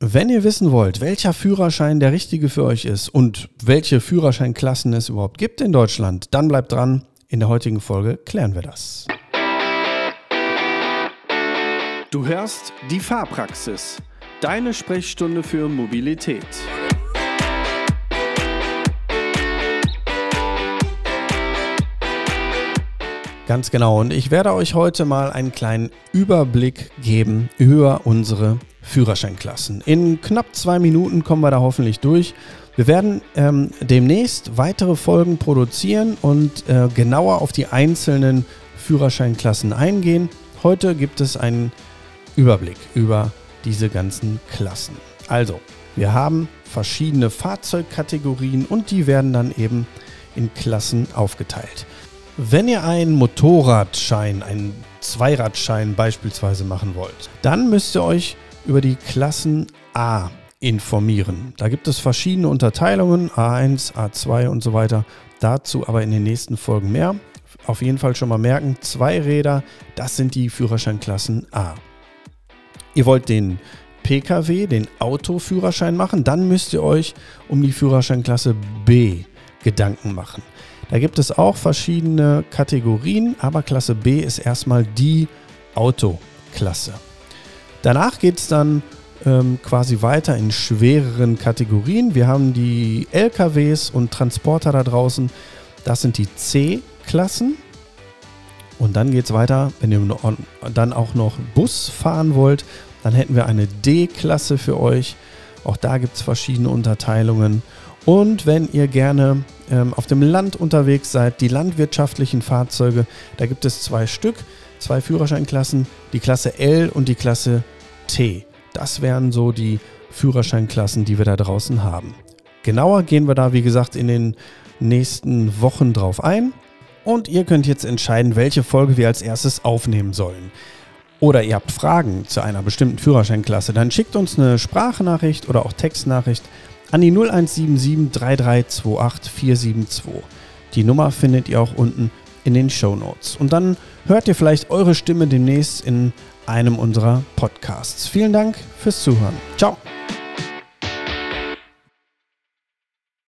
Wenn ihr wissen wollt, welcher Führerschein der richtige für euch ist und welche Führerscheinklassen es überhaupt gibt in Deutschland, dann bleibt dran. In der heutigen Folge klären wir das. Du hörst die Fahrpraxis, deine Sprechstunde für Mobilität. Ganz genau. Und ich werde euch heute mal einen kleinen Überblick geben über unsere Führerscheinklassen. In knapp zwei Minuten kommen wir da hoffentlich durch. Wir werden ähm, demnächst weitere Folgen produzieren und äh, genauer auf die einzelnen Führerscheinklassen eingehen. Heute gibt es einen Überblick über diese ganzen Klassen. Also, wir haben verschiedene Fahrzeugkategorien und die werden dann eben in Klassen aufgeteilt. Wenn ihr einen Motorradschein, einen Zweiradschein beispielsweise machen wollt, dann müsst ihr euch über die Klassen A informieren. Da gibt es verschiedene Unterteilungen, A1, A2 und so weiter. Dazu aber in den nächsten Folgen mehr. Auf jeden Fall schon mal merken, zwei Räder, das sind die Führerscheinklassen A. Ihr wollt den Pkw, den Autoführerschein machen, dann müsst ihr euch um die Führerscheinklasse B Gedanken machen. Da gibt es auch verschiedene Kategorien, aber Klasse B ist erstmal die Autoklasse. Danach geht es dann ähm, quasi weiter in schwereren Kategorien. Wir haben die LKWs und Transporter da draußen. Das sind die C-Klassen. Und dann geht es weiter, wenn ihr dann auch noch Bus fahren wollt, dann hätten wir eine D-Klasse für euch. Auch da gibt es verschiedene Unterteilungen. Und wenn ihr gerne ähm, auf dem Land unterwegs seid, die landwirtschaftlichen Fahrzeuge, da gibt es zwei Stück, zwei Führerscheinklassen, die Klasse L und die Klasse T. Das wären so die Führerscheinklassen, die wir da draußen haben. Genauer gehen wir da, wie gesagt, in den nächsten Wochen drauf ein. Und ihr könnt jetzt entscheiden, welche Folge wir als erstes aufnehmen sollen. Oder ihr habt Fragen zu einer bestimmten Führerscheinklasse, dann schickt uns eine Sprachnachricht oder auch Textnachricht an die 0177 3328 472. Die Nummer findet ihr auch unten in den Show Notes. Und dann hört ihr vielleicht eure Stimme demnächst in einem unserer Podcasts. Vielen Dank fürs Zuhören. Ciao.